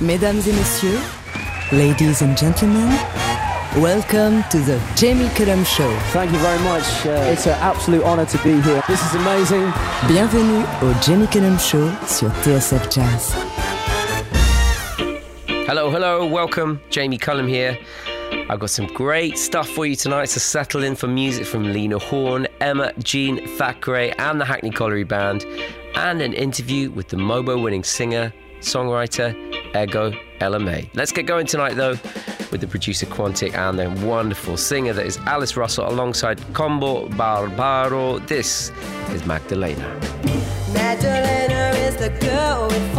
Mesdames et messieurs, ladies and gentlemen, welcome to the Jamie Cullum Show. Thank you very much. Uh, it's an absolute honor to be here. This is amazing. Bienvenue au Jamie Cullum Show sur TSF Jazz. Hello, hello, welcome. Jamie Cullum here. I've got some great stuff for you tonight, so settle in for music from Lena Horne, Emma, Jean Thackray, and the Hackney Colliery Band, and an interview with the Mobo winning singer, songwriter, Ego May. Let's get going tonight, though, with the producer Quantic and the wonderful singer that is Alice Russell alongside Combo Barbaro. This is Magdalena. Magdalena is the girl with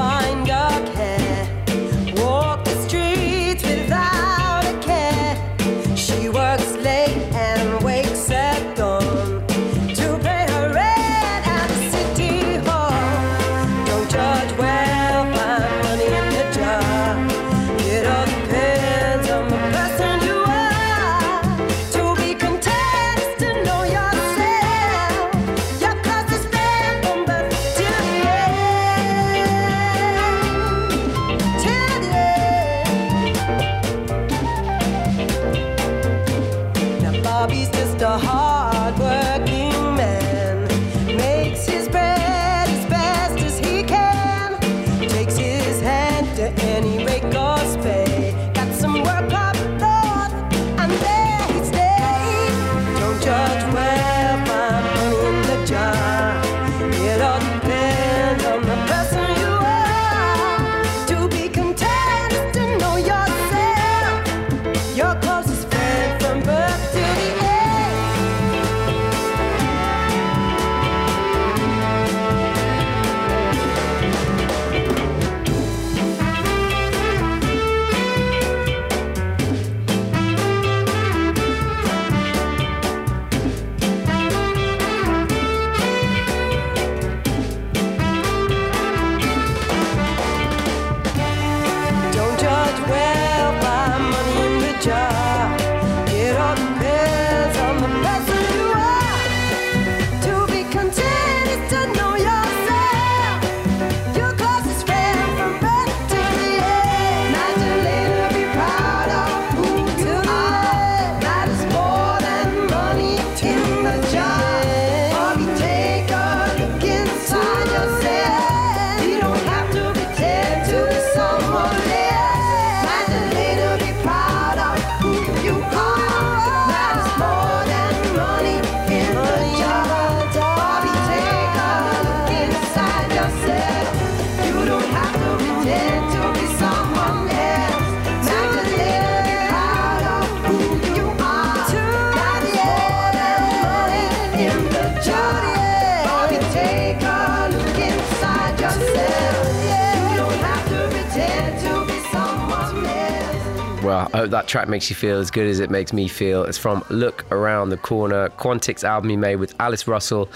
track makes you feel as good as it makes me feel. It's from Look Around the Corner, Quantic's album he made with Alice Russell.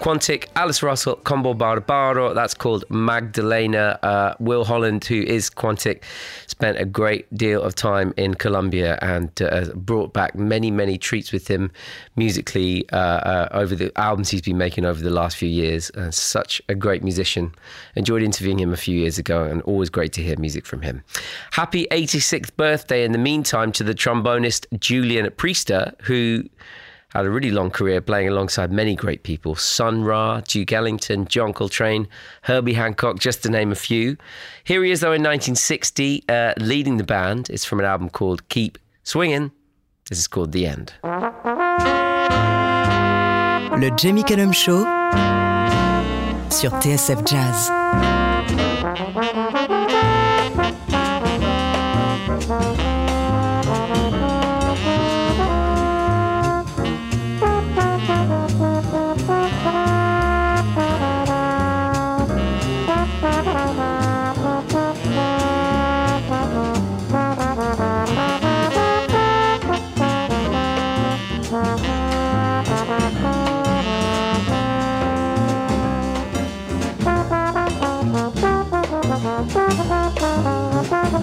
Quantic, Alice Russell, Combo Barbaro, that's called Magdalena. Uh, Will Holland, who is Quantic, spent a great deal of time in Colombia and uh, brought back many, many treats with him musically uh, uh, over the albums he's been making over the last few years. Uh, such a great musician. Enjoyed interviewing him a few years ago and always great to hear music from him. Happy 86th birthday in the meantime to the trombonist Julian Priester, who had a really long career playing alongside many great people Sun Ra, Duke Ellington, John Coltrane, Herbie Hancock, just to name a few. Here he is, though, in 1960, uh, leading the band. It's from an album called Keep Swinging. This is called The End. Le Jamie Cullum Show sur TSF Jazz.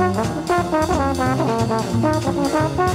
Thank you.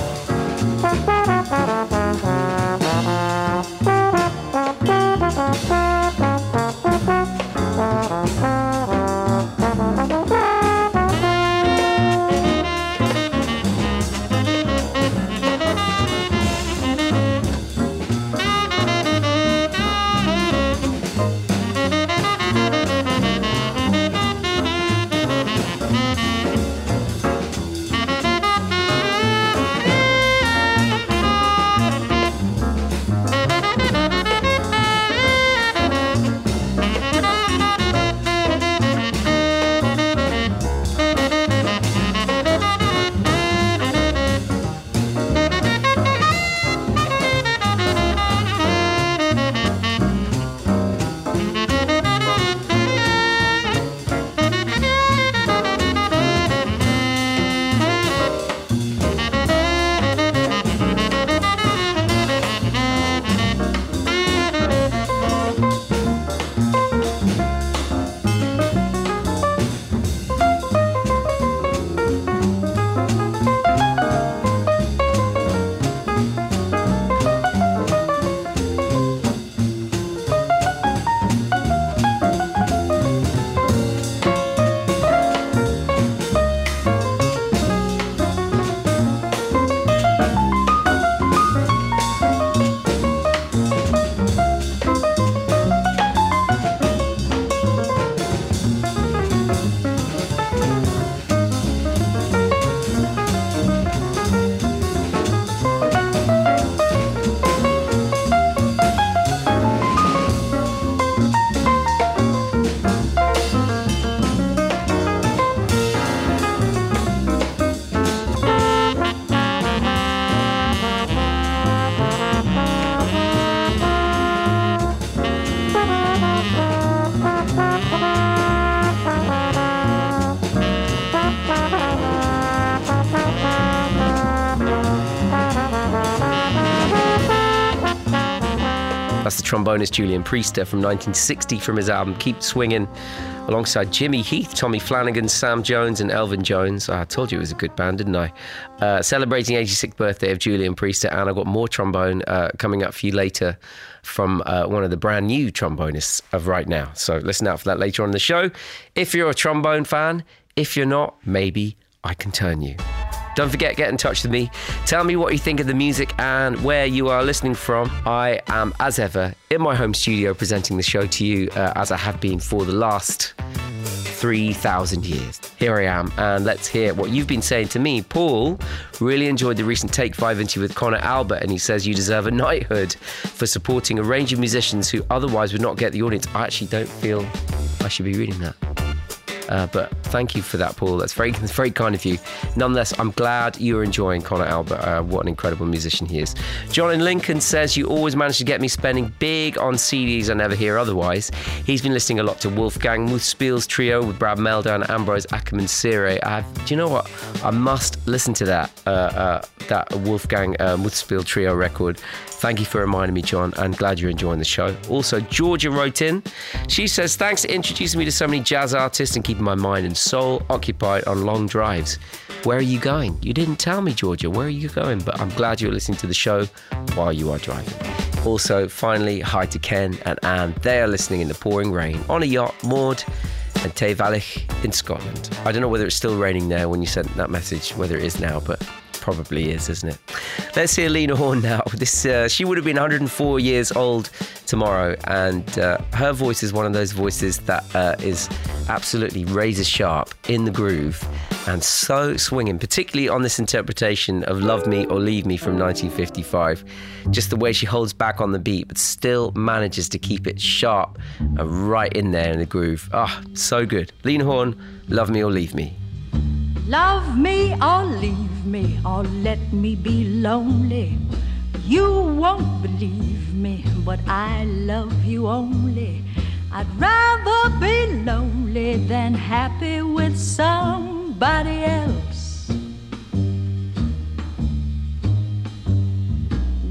Trombonist Julian Priester from 1960 from his album Keep Swinging, alongside Jimmy Heath, Tommy Flanagan, Sam Jones, and Elvin Jones. I told you it was a good band, didn't I? Uh, celebrating 86th birthday of Julian Priester, and I've got more trombone uh, coming up for you later from uh, one of the brand new trombonists of right now. So listen out for that later on the show. If you're a trombone fan, if you're not, maybe I can turn you. Don't forget, get in touch with me. Tell me what you think of the music and where you are listening from. I am, as ever, in my home studio presenting the show to you uh, as I have been for the last 3,000 years. Here I am, and let's hear what you've been saying to me. Paul really enjoyed the recent Take 5 interview with Connor Albert, and he says you deserve a knighthood for supporting a range of musicians who otherwise would not get the audience. I actually don't feel I should be reading that. Uh, but thank you for that, Paul. That's very, very kind of you. Nonetheless, I'm glad you're enjoying Connor Albert. Uh, what an incredible musician he is. John in Lincoln says you always manage to get me spending big on CDs I never hear otherwise. He's been listening a lot to Wolfgang Muthspiel's trio with Brad Mehldau and Ambrose Akinmusire. I do you know what? I must listen to that uh, uh, that Wolfgang uh, Muthspiel trio record. Thank you for reminding me, John, and glad you're enjoying the show. Also, Georgia wrote in. She says, Thanks for introducing me to so many jazz artists and keeping my mind and soul occupied on long drives. Where are you going? You didn't tell me, Georgia. Where are you going? But I'm glad you're listening to the show while you are driving. Also, finally, hi to Ken and Anne. They are listening in the pouring rain on a yacht moored in Tayvallich in Scotland. I don't know whether it's still raining there when you sent that message, whether it is now, but probably is, isn't it? Let's hear Lena Horne now. This uh, she would have been 104 years old tomorrow, and uh, her voice is one of those voices that uh, is absolutely razor sharp in the groove and so swinging, particularly on this interpretation of "Love Me or Leave Me" from 1955. Just the way she holds back on the beat, but still manages to keep it sharp and right in there in the groove. Ah, so good. Lena Horne, "Love Me or Leave Me." Love me or leave me or let me be lonely. You won't believe me, but I love you only. I'd rather be lonely than happy with somebody else.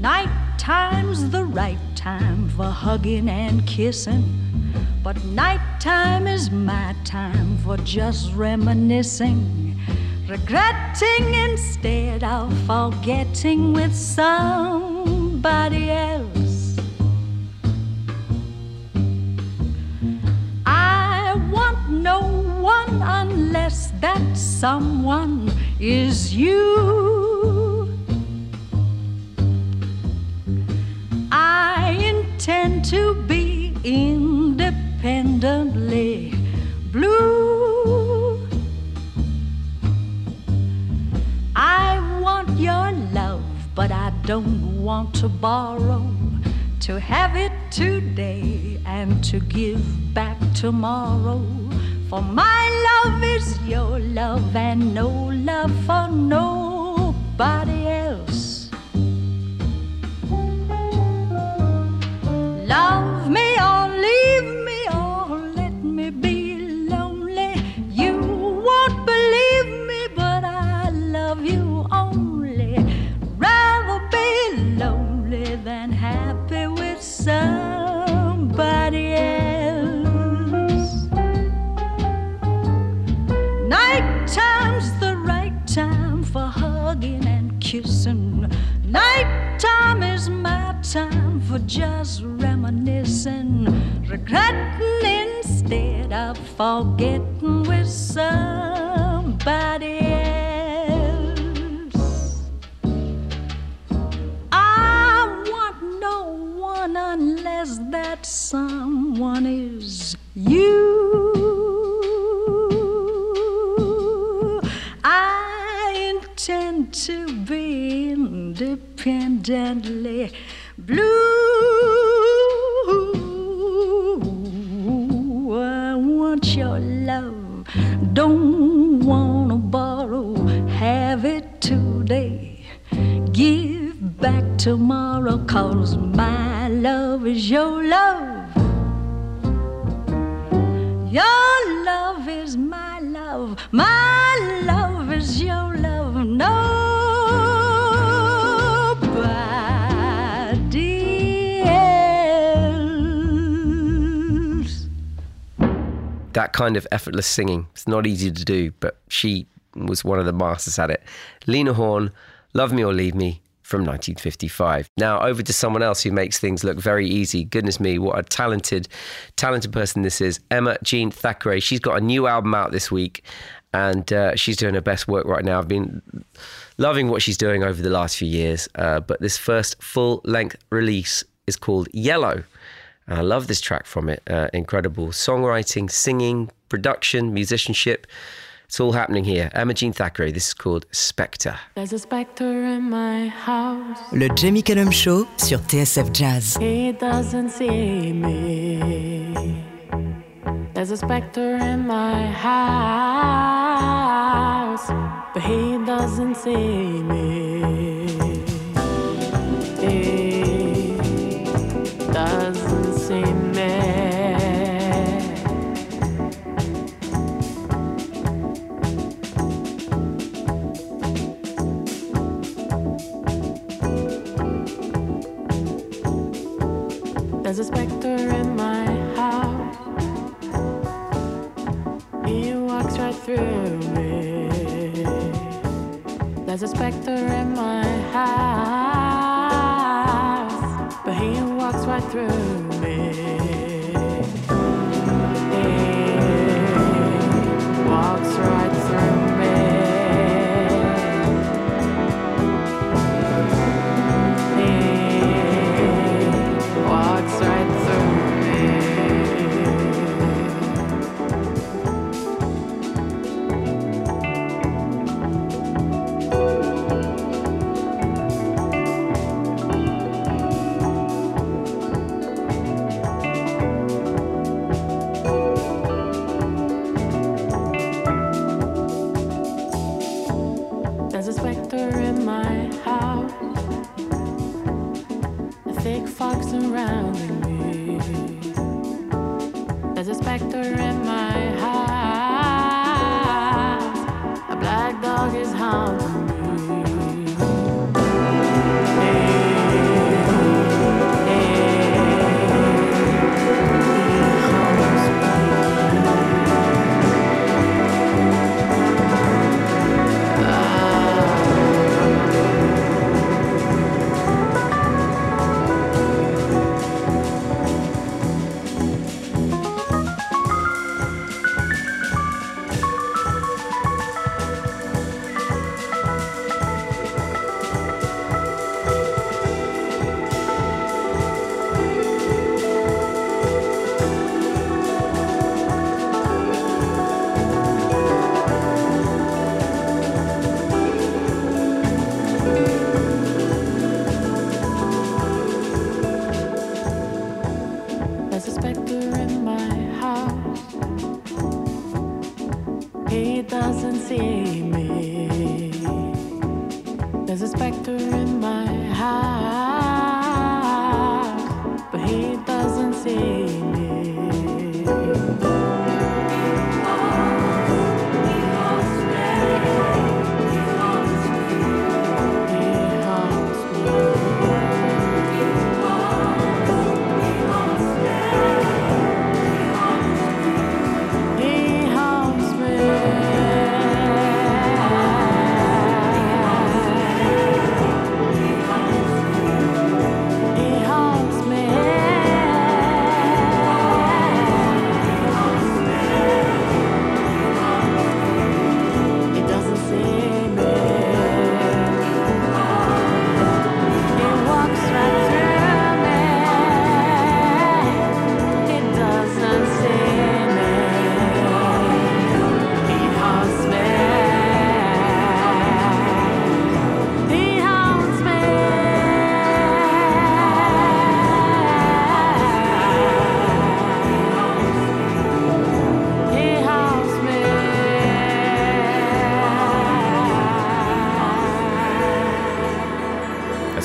Night time's the right time for hugging and kissing. But nighttime is my time for just reminiscing, regretting instead of forgetting with somebody else. I want no one unless that someone is you. I intend to be independently blue. I want your love, but I don't want to borrow. To have it today and to give back tomorrow. For my love is your love and no love for nobody else. Love kissing. Nighttime is my time for just reminiscing, regretting instead of forgetting with somebody else. I want no one unless that someone is you. I intend to be independently blue. I want your love, don't wanna borrow, have it today. Give back tomorrow, cause my love is your love. Your love is my love, my love is your love. Nobody else. that kind of effortless singing. It's not easy to do, but she was one of the masters at it. Lena Horne, Love Me or Leave Me from 1955. Now over to someone else who makes things look very easy. Goodness me, what a talented, talented person this is. Emma Jean Thackray. She's got a new album out this week and uh, she's doing her best work right now. I've been loving what she's doing over the last few years, uh, but this first full length release is called Yellow. And I love this track from it. Uh, incredible songwriting, singing, production, musicianship. It's all happening here. Emma Jean Thackray. This is called Spectre. There's a specter in my house. Le Jamie Cullum Show sur TSF Jazz. He doesn't see me. There's a specter in my house, but he doesn't see me. He doesn't see me. There's a specter walks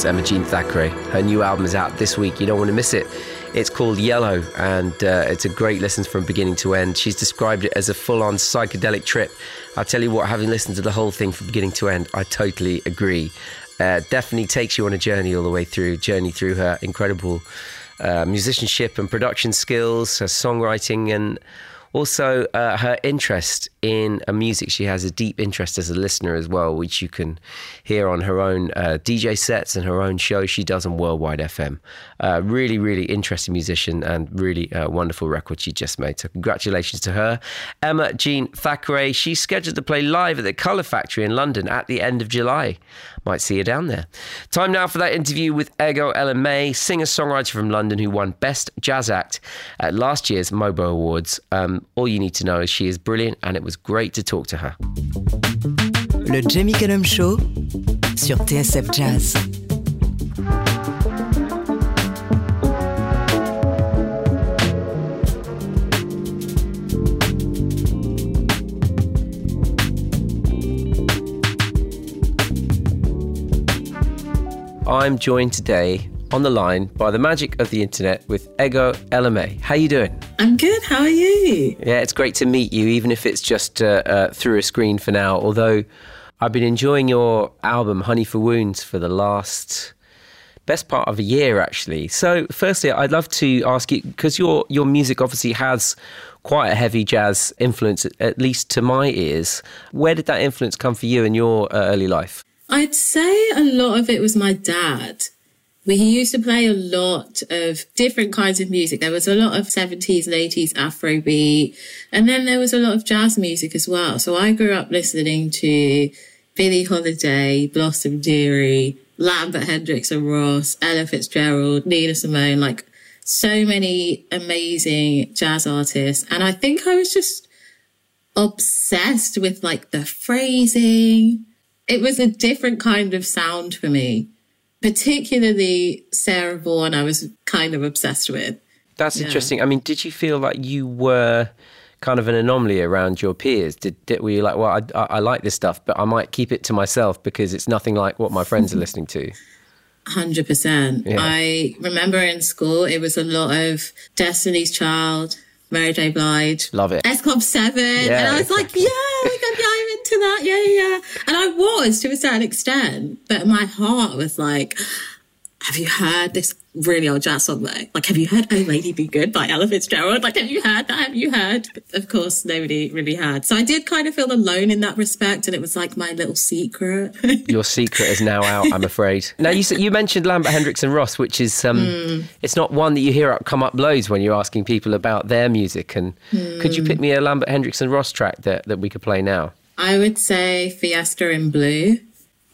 That's Emma Jean Thackray. Her new album is out this week. You don't want to miss it. It's called Yellow, and uh, it's a great listen from beginning to end. She's described it as a full on psychedelic trip. I'll tell you what, having listened to the whole thing from beginning to end, I totally agree. Uh, definitely takes you on a journey all the way through, journey through her incredible uh, musicianship and production skills, her songwriting, and also uh, her interest in a music. She has a deep interest as a listener as well, which you can hear on her own uh, DJ sets and her own show she does on Worldwide FM. Uh, really, really interesting musician and really uh, wonderful record she just made. So congratulations to her. Emma Jean Thackray, she's scheduled to play live at the Colour Factory in London at the end of July. Might see her down there. Time now for that interview with Ego Ella May, singer-songwriter from London who won Best Jazz Act at last year's MOBO Awards. Um, all you need to know is she is brilliant and it was great to talk to her. Le Jamie Cullum Show sur TSF Jazz. I'm joined today on the line by the magic of the internet with Ego Ella May. How you doing? I'm good. How are you? Yeah, it's great to meet you, even if it's just uh, uh, through a screen for now. Although I've been enjoying your album Honey for Wounds for the last best part of a year, actually. So, firstly, I'd love to ask you because your your music obviously has quite a heavy jazz influence, at least to my ears. Where did that influence come for you in your uh, early life? I'd say a lot of it was my dad. We used to play a lot of different kinds of music. There was a lot of 70s and 80s Afrobeat, and then there was a lot of jazz music as well. So I grew up listening to Billie Holiday, Blossom Dearie, Lambert Hendricks and Ross, Ella Fitzgerald, Nina Simone, like so many amazing jazz artists. And I think I was just obsessed with like the phrasing. It was a different kind of sound for me, particularly Sarah Vaughan. I was kind of obsessed with. That's Yeah. interesting. I mean, did you feel like you were kind of an anomaly around your peers? Did, did were you like, well, I, I, I like this stuff, but I might keep it to myself because it's nothing like what my friends are listening to? Hundred percent. Yeah. I remember in school it was a lot of Destiny's Child, Mary J. Blige, Love it. S Club Seven, Yeah, and I was like, yeah, yeah, that, yeah, yeah, yeah. And I was to a certain extent, but my heart was like, have you heard this really old jazz song though? Like, have you heard "Oh Lady Be Good" by Ella Fitzgerald? Like, have you heard that? Have you heard? But of course, nobody really had. So I did kind of feel alone in that respect, and it was like my little secret. Your secret is now out, I'm afraid. Now you said- you mentioned Lambert Hendricks and Ross, which is um, Hmm. it's not one that you hear up come up loads when you're asking people about their music. And could you pick Hmm. me a Lambert Hendricks and Ross track that, that we could play now? I would say Fiesta in Blue.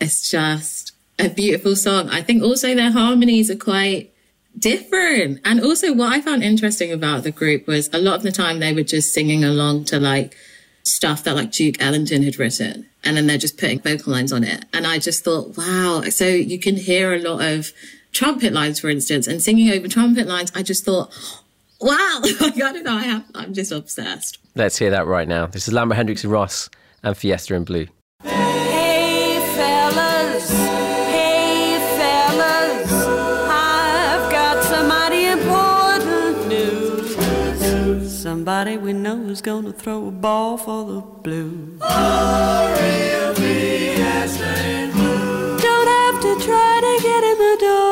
It's just a beautiful song. I think also their harmonies are quite different. And also what I found interesting about the group was a lot of the time they were just singing along to like stuff that like Duke Ellington had written. And then they're just putting vocal lines on it. And I just thought, wow. So you can hear a lot of trumpet lines, for instance, and singing over trumpet lines. I just thought, wow, I don't know. I have, I'm just obsessed. Let's hear that right now. This is Lambert Hendricks and Ross and Fiesta in Blue. Hey fellas, hey fellas, I've got important news. Somebody we know is gonna throw a ball for the blues. Don't have to try to get in the door.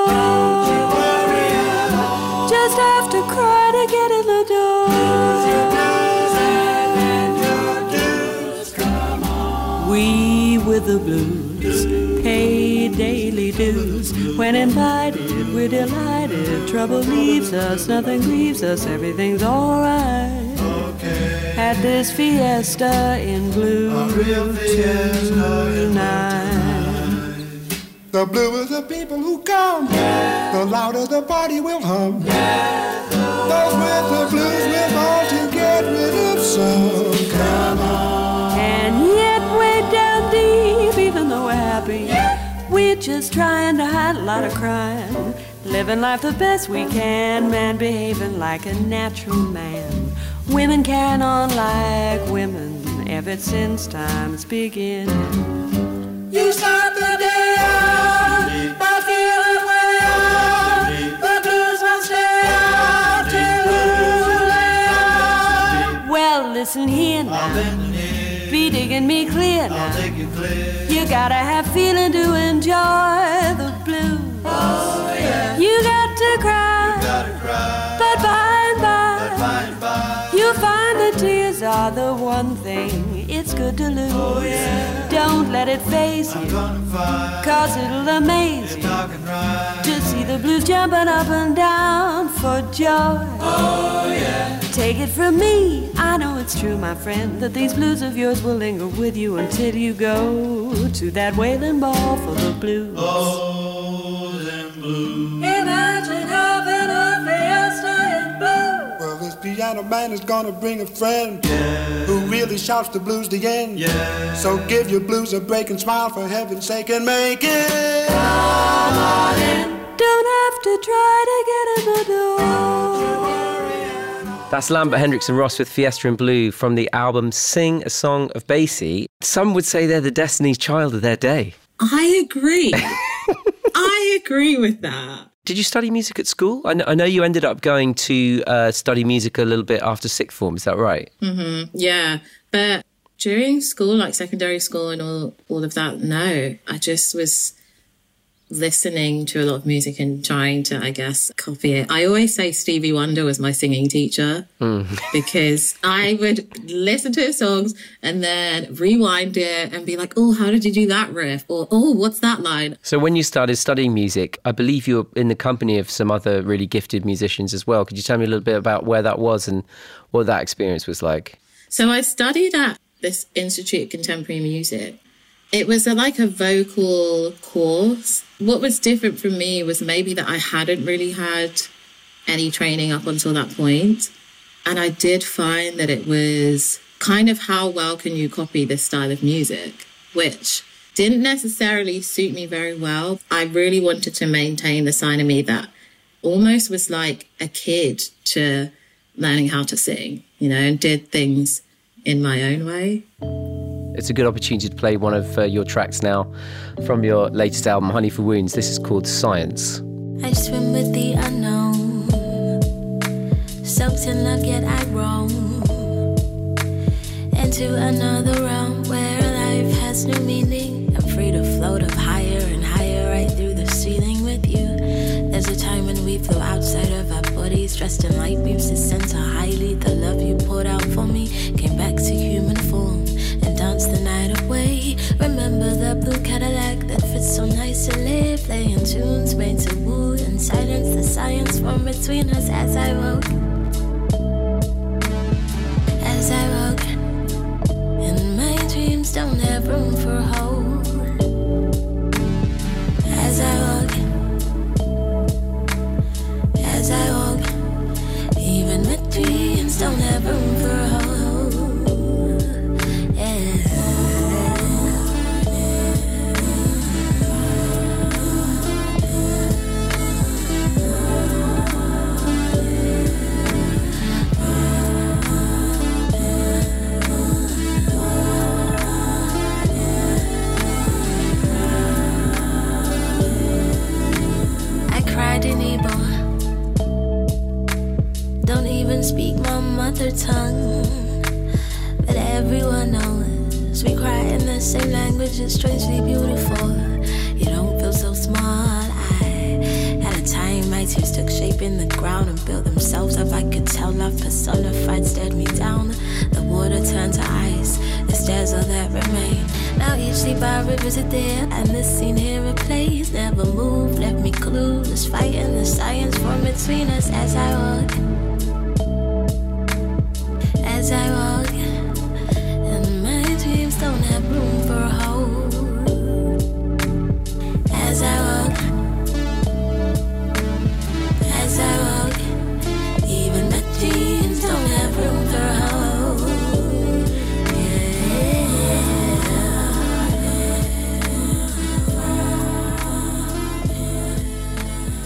With the blues pay daily dues. When invited, we're delighted. Trouble leaves us, nothing grieves us, everything's alright. At this fiesta in blue tonight. The bluer the people who come, the louder the party will hum. Those with the blues will all to get rid of some. Come on. Deep, even though we're happy, we're just trying to hide a lot of crime. Living life the best we can, man behaving like a natural man. Women carrying on like women ever since time's beginning. You start the day out by feeling they. The blues will stay out till you lay out. Well, listen here now. Be digging me clear now. You gotta have feeling to enjoy the blues. You got to cry. But by and by, you'll find the tears are the one thing it's good to lose. Don't let it phase you, cause it'll amaze you to see the blues jumping up and down for joy. Take it from me, I know it's true, my friend, that these blues of yours will linger with you until you go to that wailing ball for the blues. Imagine piano man is gonna bring a friend who really shouts the blues the end. So give your blues a break and smile for heaven's sake and make it. Don't have to try to get in the door. That's Lambert Hendricks and Ross with Fiesta in Blue from the album Sing a Song of Basie. Some would say they're the Destiny's Child of their day. I agree. I agree with that. Did you study music at school? I know, I know you ended up going to uh, study music a little bit after sixth form. Is that right? Yeah, but during school, like secondary school and all all of that, no, I just was listening to a lot of music and trying to, I guess, copy it. I always say Stevie Wonder was my singing teacher hmm. because I would listen to his songs and then rewind it and be like, "Oh, how did you do that riff?" or "Oh, what's that line?" So when you started studying music, I believe you were in the company of some other really gifted musicians as well. Could you tell me a little bit about where that was and what that experience was like? So I studied at this Institute of Contemporary Music. It was a, like a vocal course. What was different from me was maybe that I hadn't really had any training up until that point. And I did find that it was kind of how well can you copy this style of music, which didn't necessarily suit me very well. I really wanted to maintain the side of me that almost was like a kid to learning how to sing, you know, and did things in my own way. It's a good opportunity to play one of uh, your tracks now from your latest album, Honey for Wounds. This is called Science. I swim with the unknown. Something I get I roam into another realm where life has new meaning. I'm free to float up higher and higher, right through the ceiling with you. There's a time when we flew outside of our bodies, dressed in light beams to center highly. The love you poured out for me came back to human form the night away. Remember the blue Cadillac that fits so nicely, playing tunes made to woo and silence the science from between us as I walk. As I walk, and my dreams don't have room for hope. As I walk, as I walk, even my dreams don't have room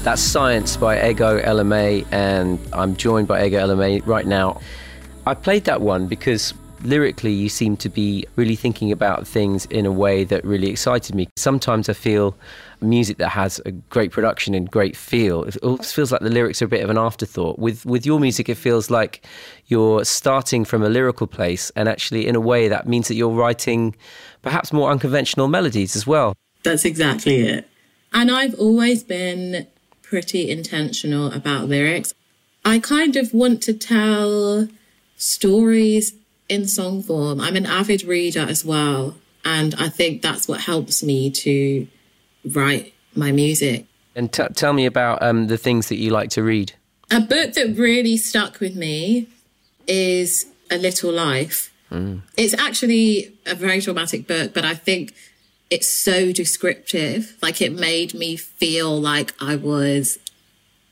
That's Science by Ego Ella May, and I'm joined by Ego Ella May right now. I played that one because lyrically you seem to be really thinking about things in a way that really excited me. Sometimes I feel music that has a great production and great feel, it almost feels like the lyrics are a bit of an afterthought. With with your music, it feels like you're starting from a lyrical place, and actually, in a way, that means that you're writing perhaps more unconventional melodies as well. That's exactly it. And I've always been pretty intentional about lyrics. I kind of want to tell stories in song form. I'm an avid reader as well. And I think that's what helps me to write my music. And t- tell me about um, the things that you like to read. A book that really stuck with me is A Little Life. It's actually a very dramatic book, but I think it's so descriptive. Like it made me feel like I was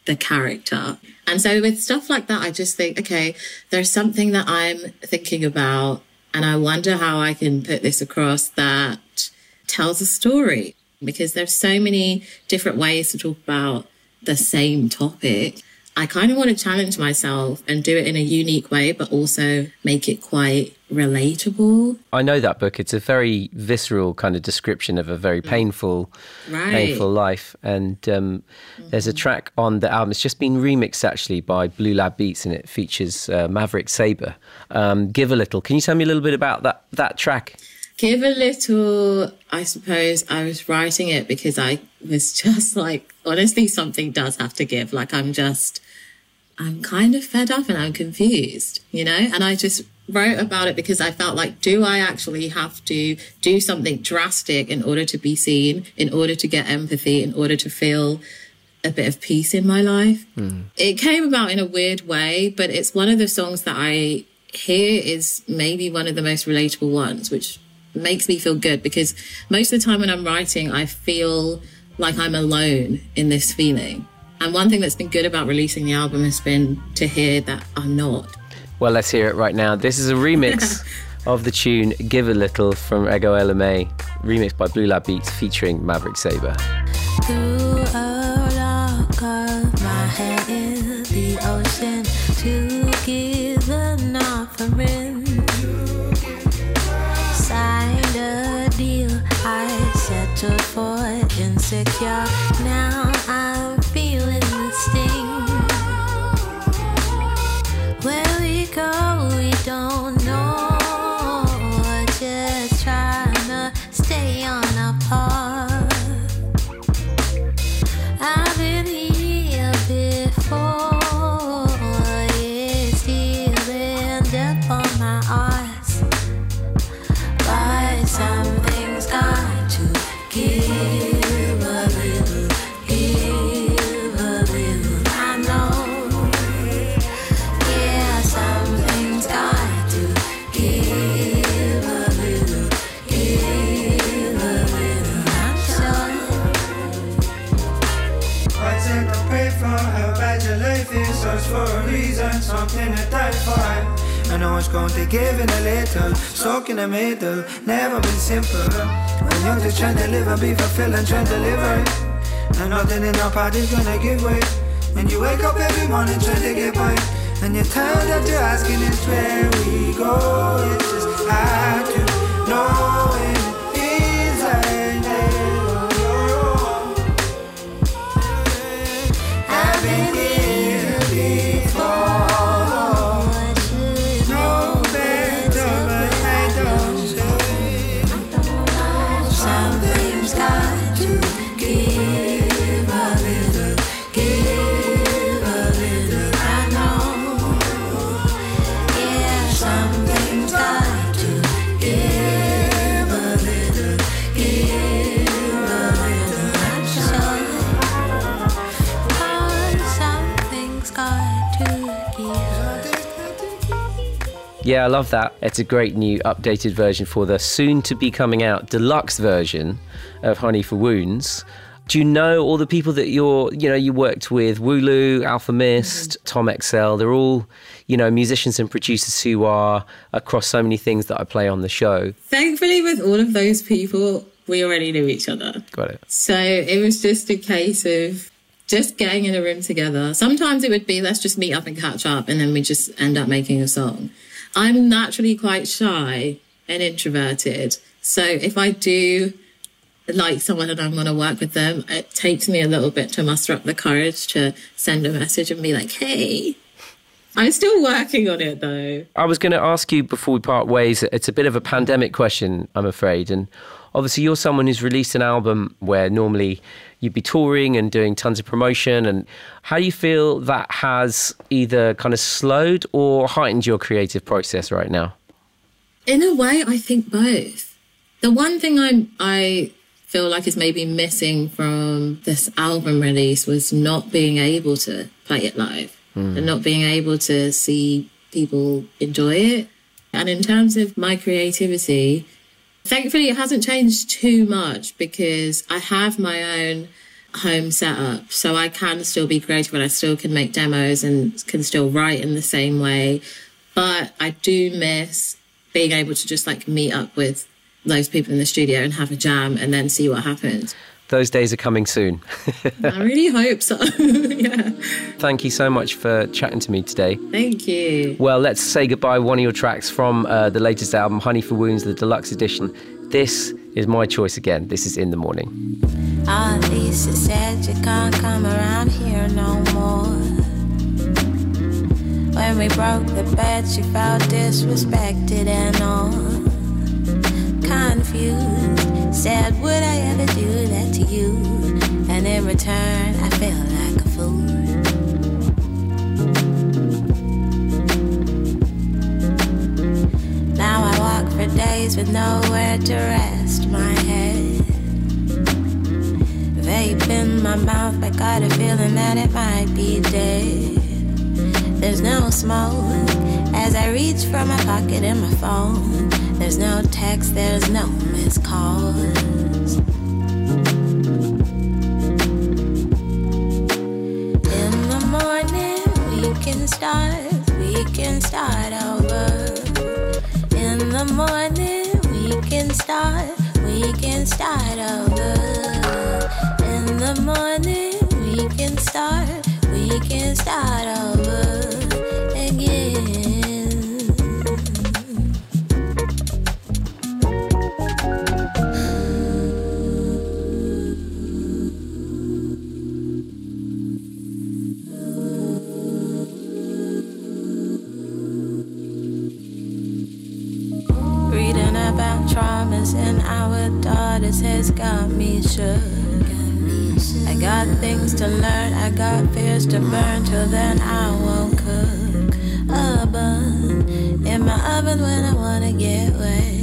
the character. And so with stuff like that, I just think, okay, there's something that I'm thinking about, and I wonder how I can put this across that tells a story. Because there's so many different ways to talk about the same topic. I kind of want to challenge myself and do it in a unique way, but also make it quite relatable. I know that book. It's a very visceral kind of description of a very painful, Right. painful life. And um, there's a track on the album. It's just been remixed actually by Blue Lab Beats, and it features uh, Maverick Sabre. Um, Give a little. Can you tell me a little bit about that that track? Give a little, I suppose I was writing it because I was just like, honestly, something does have to give. Like, I'm just, I'm kind of fed up and I'm confused, you know? And I just wrote about it because I felt like, do I actually have to do something drastic in order to be seen, in order to get empathy, in order to feel a bit of peace in my life? Hmm. It came about in a weird way, but it's one of the songs that I hear is maybe one of the most relatable ones, which makes me feel good because most of the time when I'm writing, I feel like I'm alone in this feeling. And one thing that's been good about releasing the album has been to hear that I'm not. Well, let's hear it right now. This is a remix of the tune Give a Little from Ego Ella May, remixed by Blue Lab Beats featuring Maverick Sabre. Through a lock of my head in the ocean to give an offering. Signed a deal, I settled for insecure. It's going to give in a little, stuck in the middle, never been simple. When you're just trying to live and be fulfilled and trying to deliver. And nothing in your part is gonna give way. And you wake up every morning trying to get by. And you're tired after asking is where we go. It's just hard to know Yeah, I love that. It's a great new updated version for the soon to be coming out deluxe version of Honey for Wounds. Do you know all the people that you're, you know, you worked with? Wu-Lu, Alfa Mist, mm-hmm. Tom Excell. They're all, you know, musicians and producers who are across so many things that I play on the show. Thankfully, with all of those people, we already knew each other. Got it. So it was just a case of just getting in a room together. Sometimes it would be let's just meet up and catch up, and then we just end up making a song. I'm naturally quite shy and introverted. So if I do like someone and I'm going to work with them, it takes me a little bit to muster up the courage to send a message and be like, hey. I'm still working on it though. I was going to ask you before we part ways. It's a bit of a pandemic question, I'm afraid. And obviously, you're someone who's released an album where normally you'd be touring and doing tons of promotion. And how do you feel that has either kind of slowed or heightened your creative process right now? In a way, I think both. The one thing I'm, I feel like is maybe missing from this album release was not being able to play it live hmm. and not being able to see people enjoy it. And in terms of my creativity, thankfully it hasn't changed too much because I have my own home setup. So I can still be creative and I still can make demos and can still write in the same way. But I do miss being able to just like meet up with those people in the studio and have a jam and then see what happens. Those days are coming soon. I really hope so. yeah. Thank you so much for chatting to me today. Thank you. Well, let's say goodbye. One of your tracks from uh, the latest album, Honey for Wounds, the deluxe edition. This is my choice again. This is In the Morning. Ah, Lisa said you can't come around here no more. When we broke the bed, she felt disrespected and all confused. Said, Would I ever do that to you? And in return, I felt like a fool. Now I walk for days with nowhere to rest my head. Vape in my mouth, I got a feeling that it might be dead. There's no smoke as I reach for my pocket and my phone. There's no text, there's no missed calls. In the morning, we can start, we can start over. In the morning, we can start, we can start over. In the morning, we can start, we can start over shook. I got things to learn, I got fears to burn. Till then, I won't cook a bun in my oven when I wanna get wet.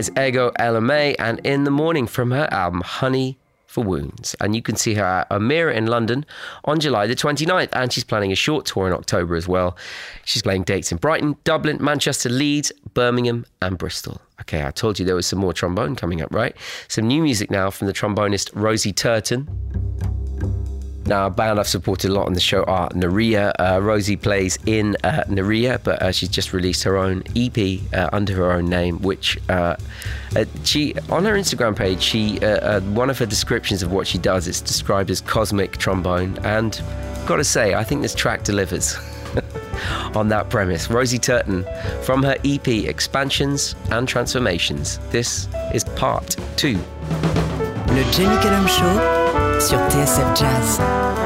Is Ego Ella May and In the Morning from her album Honey for Wounds. And you can see her at Omeara in London on July the 29th. And she's planning a short tour in October as well. She's playing dates in Brighton, Dublin, Manchester, Leeds, Birmingham, and Bristol. Okay, I told you there was some more trombone coming up, right? Some new music now from the trombonist Rosie Turton. Now, a band I've supported a lot on the show are Nerija. Uh, Rosie plays in uh, Nerija, but uh, she's just released her own EP uh, under her own name, which uh, uh, she on her Instagram page, she one of her descriptions of what she does is described as cosmic trombone, and got to say, I think this track delivers. on that premise, Rosie Turton from her EP Expansions and Transformations. This is part two. Le Cullum Show sur TSF Jazz.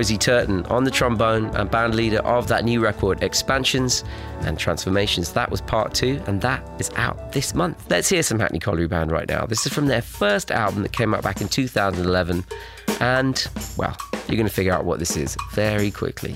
Rosie Turton on the trombone and band leader of that new record, Expansions and Transformations. That was part two, and that is out this month. Let's hear some Hackney Colliery Band right now. This is from their first album that came out back in 2011, and well, you're going to figure out what this is very quickly.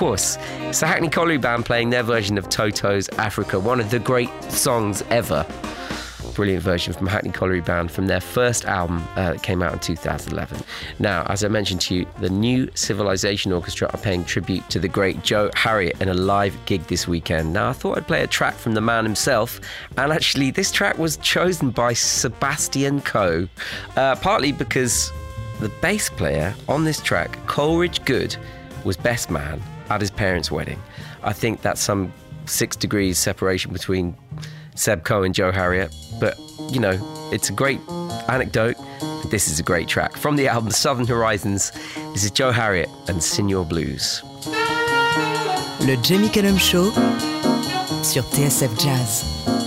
Course. It's the Hackney Colliery Band playing their version of Toto's Africa, one of the great songs ever. Brilliant version from Hackney Colliery Band from their first album uh, that came out in 2011. Now, as I mentioned to you, the Nu Civilisation Orchestra are paying tribute to the great Joe Harriott in a live gig this weekend. Now, I thought I'd play a track from the man himself, and actually, this track was chosen by Sebastian Coe, uh, partly because the bass player on this track, Coleridge Goode, was best man at his parents' wedding. I think that's some six degrees separation between Seb Coe and Joe Harriott, but you know, it's a great anecdote. This is a great track. From the album Southern Horizons, this is Joe Harriott and Señor Blues. Le Jamie Cullum Show sur TSF Jazz.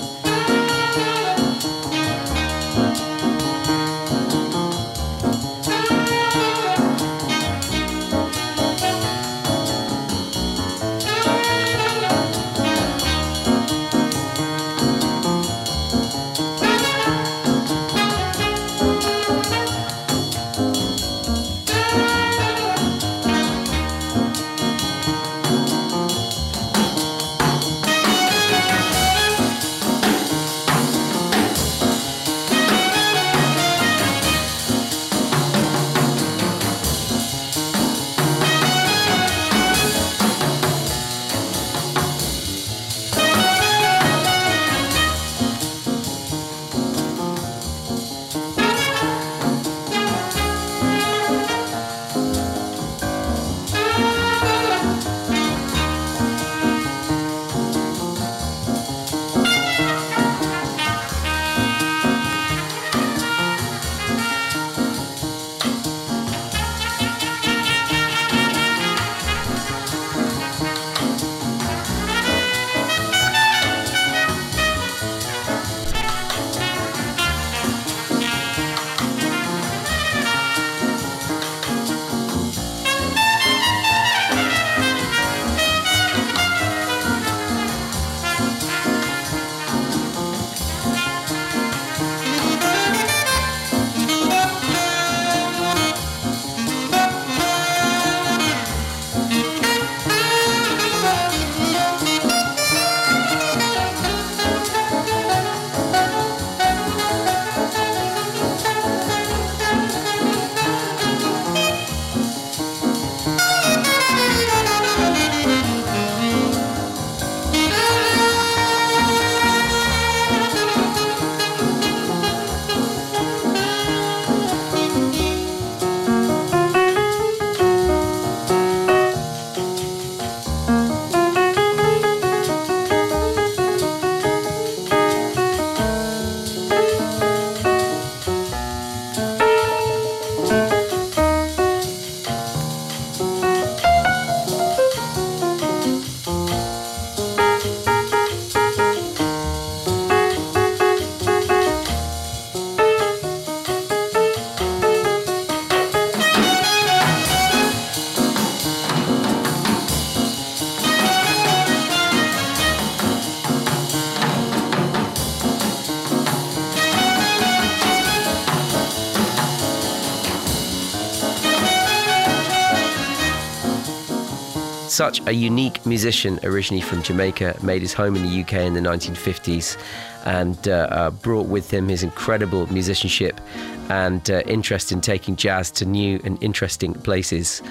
Such a unique musician, originally from Jamaica, made his home in the UK in the 1950s, and uh, uh, brought with him his incredible musicianship and uh, interest in taking jazz to new and interesting places,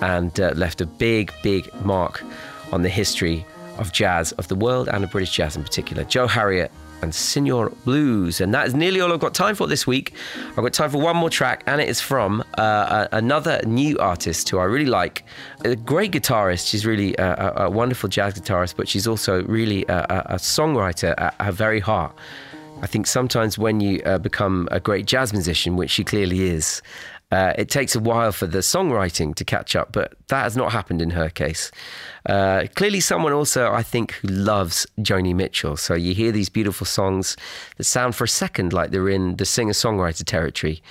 and uh, left a big, big mark on the history of jazz, of the world, and of British jazz in particular. Joe Harriott and Senor Blues. And that is nearly all I've got time for this week. I've got time for one more track, and it is from uh, another new artist who I really like. A great guitarist. She's really a, a, wonderful jazz guitarist, but she's also really a, a, a songwriter at her very heart. I think sometimes when you uh, become a great jazz musician, which she clearly is, uh, it takes a while for the songwriting to catch up, but that has not happened in her case. Uh, clearly, someone also, I think, who loves Joni Mitchell. So you hear these beautiful songs that sound for a second like they're in the singer songwriter territory.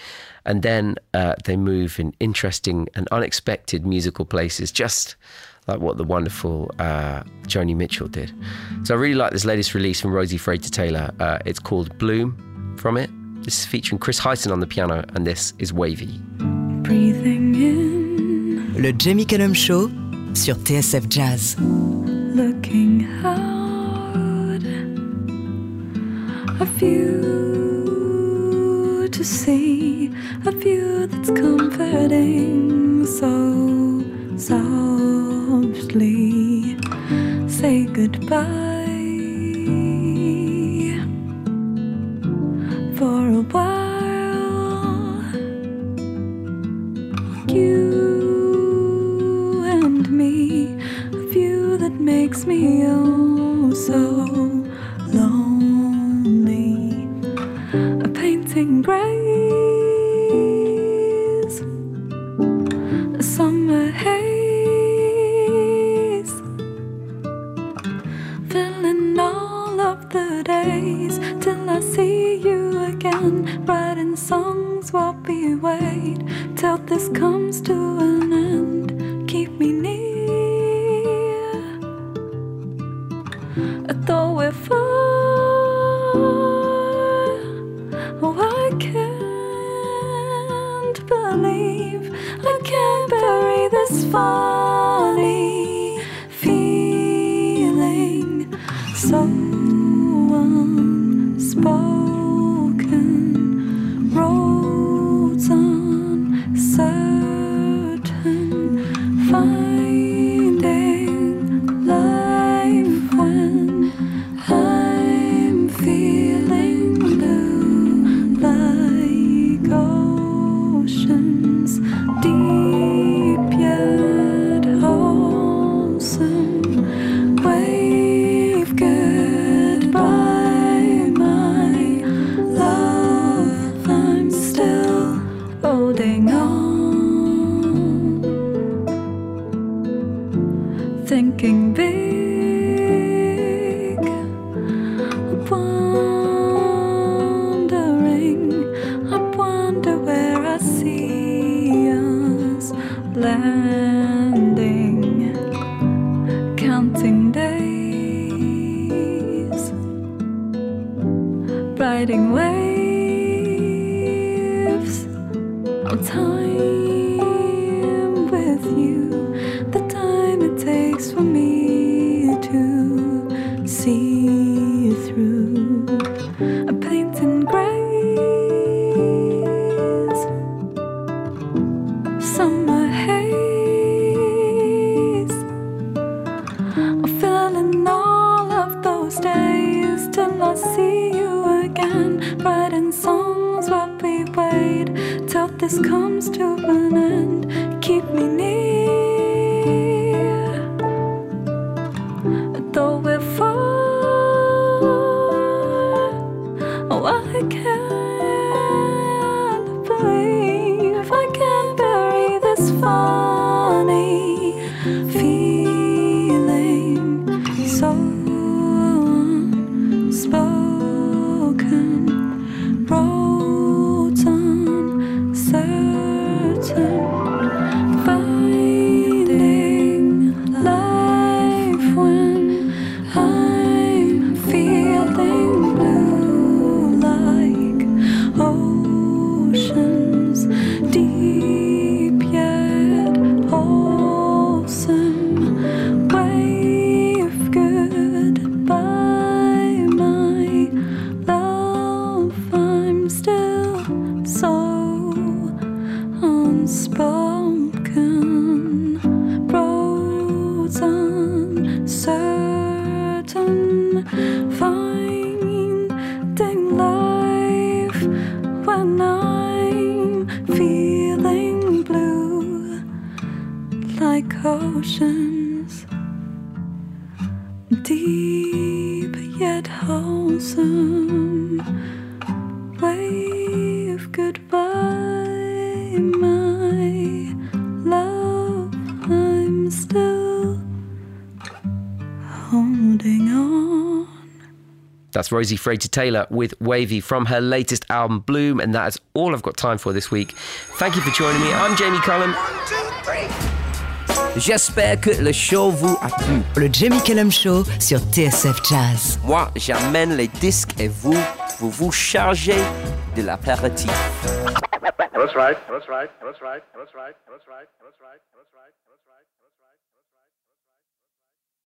And then uh, they move in interesting and unexpected musical places, just like what the wonderful uh, Joni Mitchell did. So I really like this latest release from Rosie Frater Taylor. Uh, it's called Bloom from it. This is featuring Chris Hyson on the piano, and this is Wavy. Breathing in, Le Jamie Cullum Show sur TSF Jazz. looking out, a view to see, a view that's comforting. So softly. Say goodbye That's Rosie Frater Taylor with Wavy from her latest album Bloom, and that is all I've got time for this week. Thank you for joining me. I'm Jamie Cullum. J'espère que le show vous a plu. Le Jamie Cullum Show sur TSF Jazz. Moi, j'amène les disques et vous, vous vous chargez de l'apéritif. That's right. That's right. That's right. That's right. That's right. That's right. That's right.